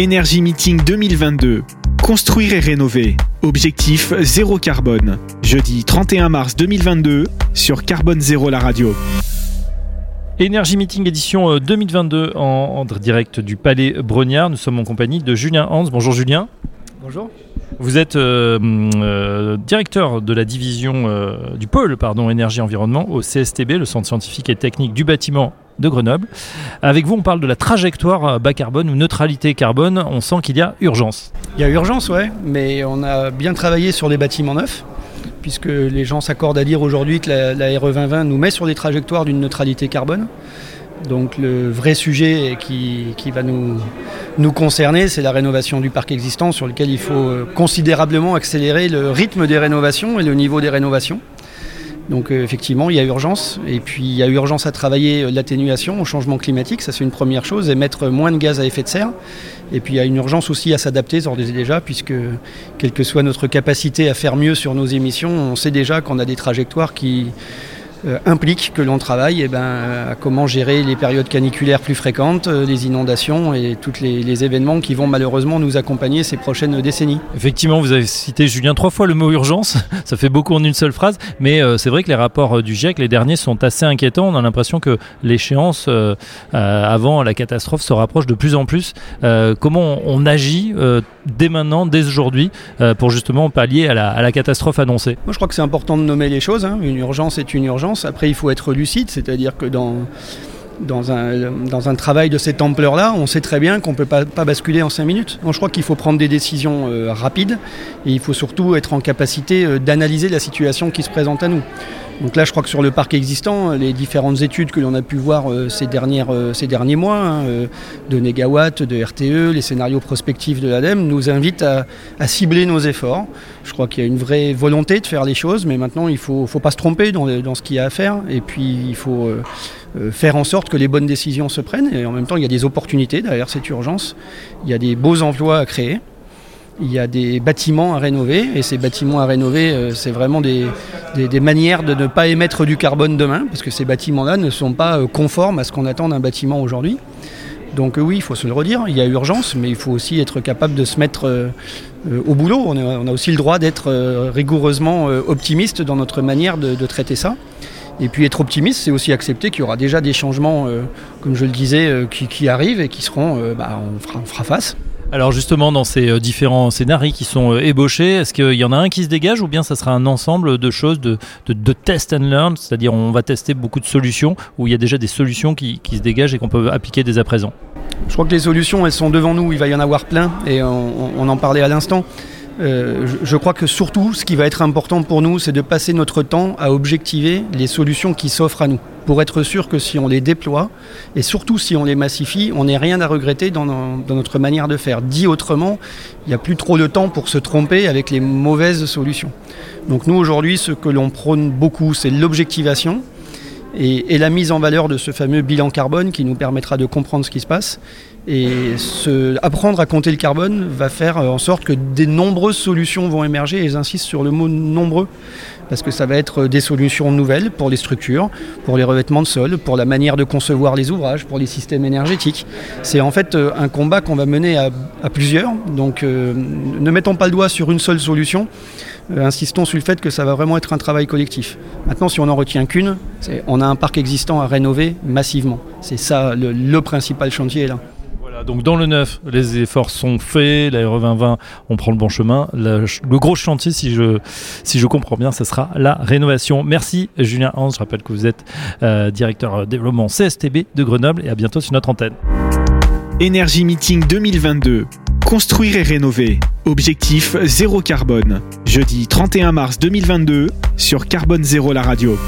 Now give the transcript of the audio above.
Énergie Meeting 2022. Construire et rénover. Objectif zéro carbone. Jeudi 31 mars 2022 sur Carbone Zéro la radio. Énergie Meeting édition 2022 en, en direct du Palais Brognard. Nous sommes en compagnie de Julien Hans. Bonjour Julien. Bonjour. Vous êtes euh, euh, directeur de la division euh, du pôle pardon, énergie environnement au CSTB, le Centre scientifique et technique du bâtiment de Grenoble. Avec vous, on parle de la trajectoire bas carbone ou neutralité carbone. On sent qu'il y a urgence. Il y a urgence, ouais, mais on a bien travaillé sur les bâtiments neufs, puisque les gens s'accordent à dire aujourd'hui que la, RE 2020 nous met sur les trajectoires d'une neutralité carbone. Donc le vrai sujet qui, va nous, nous concerner, c'est la rénovation du parc existant sur lequel il faut euh, considérablement accélérer le rythme des rénovations et le niveau des rénovations. Donc euh, effectivement, il y a urgence. Et puis il y a urgence à travailler euh, l'atténuation au changement climatique, ça c'est une première chose, et mettre moins de gaz à effet de serre. Et puis il y a une urgence aussi à s'adapter, d'ores et déjà, puisque quelle que soit notre capacité à faire mieux sur nos émissions, on sait déjà qu'on a des trajectoires qui euh, implique que l'on travaille eh ben, à comment gérer les périodes caniculaires plus fréquentes, euh, les inondations et tous les, les, événements qui vont malheureusement nous accompagner ces prochaines décennies. Effectivement, vous avez cité Julien trois fois le mot urgence, ça fait beaucoup en une seule phrase, mais euh, c'est vrai que les rapports euh, du GIEC, les derniers, sont assez inquiétants. On a l'impression que l'échéance euh, avant la catastrophe se rapproche de plus en plus. comment on, agit dès maintenant, dès aujourd'hui, pour justement pallier à la, à la, catastrophe annoncée? Moi, je crois que c'est important de nommer les choses. Hein. Une urgence est une urgence. Après, il faut être lucide, c'est-à-dire que dans, dans, un, dans un travail de cette ampleur-là, on sait très bien qu'on ne peut pas, basculer en 5 minutes. Donc, je crois qu'il faut prendre des décisions euh, rapides et il faut surtout être en capacité euh, d'analyser la situation qui se présente à nous. Donc là, je crois que sur le parc existant, les différentes études que l'on a pu voir euh, ces, dernières, ces derniers mois, hein, de Négawatt, de RTE, les scénarios prospectifs de l'ADEME, nous invitent à, cibler nos efforts. Je crois qu'il y a une vraie volonté de faire les choses, mais maintenant, il ne faut, faut, pas se tromper dans, dans ce qu'il y a à faire. Et puis, il faut faire en sorte que les bonnes décisions se prennent. Et en même temps, il y a des opportunités derrière cette urgence. Il y a des beaux emplois à créer il y a des bâtiments à rénover et ces bâtiments à rénover, euh, c'est vraiment des, des, manières de ne pas émettre du carbone demain parce que ces bâtiments-là ne sont pas euh, conformes à ce qu'on attend d'un bâtiment aujourd'hui. Donc euh, oui, il faut se le redire, il y a urgence, mais il faut aussi être capable de se mettre euh, au boulot. On a, aussi le droit d'être euh, rigoureusement optimiste dans notre manière de, traiter ça. Et puis être optimiste, c'est aussi accepter qu'il y aura déjà des changements, comme je le disais, qui, qui, arrivent et qui seront, bah, on, fera, on fera face. Alors justement, dans ces euh, différents scénarios qui sont euh, ébauchés, est-ce qu'il y en a un qui se dégage ou bien ça sera un ensemble de choses, de, de, de test and learn, c'est-à-dire on va tester beaucoup de solutions, où il y a déjà des solutions qui, qui se dégagent et qu'on peut appliquer dès à présent? Je crois que les solutions, elles sont devant nous, il va y en avoir plein, et on, on en parlait à l'instant. Euh, je, crois que surtout, ce qui va être important pour nous, c'est de passer notre temps à objectiver les solutions qui s'offrent à nous, pour être sûr que si on les déploie, et surtout si on les massifie, on n'ait rien à regretter dans, notre manière de faire. Dit autrement, il n'y a plus trop de temps pour se tromper avec les mauvaises solutions. Donc nous, aujourd'hui, ce que l'on prône beaucoup, c'est l'objectivation. Et, la mise en valeur de ce fameux bilan carbone qui nous permettra de comprendre ce qui se passe. Et apprendre à compter le carbone va faire en sorte que des nombreuses solutions vont émerger, et j'insiste sur le mot nombreux, parce que ça va être des solutions nouvelles pour les structures, pour les revêtements de sol, pour la manière de concevoir les ouvrages, pour les systèmes énergétiques. C'est en fait un combat qu'on va mener à, plusieurs, donc euh, ne mettons pas le doigt sur une seule solution, euh, insistons sur le fait que ça va vraiment être un travail collectif. Maintenant, si on n'en retient qu'une, on a un parc existant à rénover massivement. C'est ça le, le principal chantier là. Donc dans le neuf, les efforts sont faits, la RE 2020, on prend le bon chemin. Le, gros chantier, si je, si je comprends bien, ce sera la rénovation. Merci Julien Hans, je rappelle que vous êtes euh, directeur développement CSTB de Grenoble et à bientôt sur notre antenne. Énergie Meeting 2022. Construire et rénover. Objectif zéro carbone. Jeudi 31 mars 2022 sur Carbone Zéro la radio.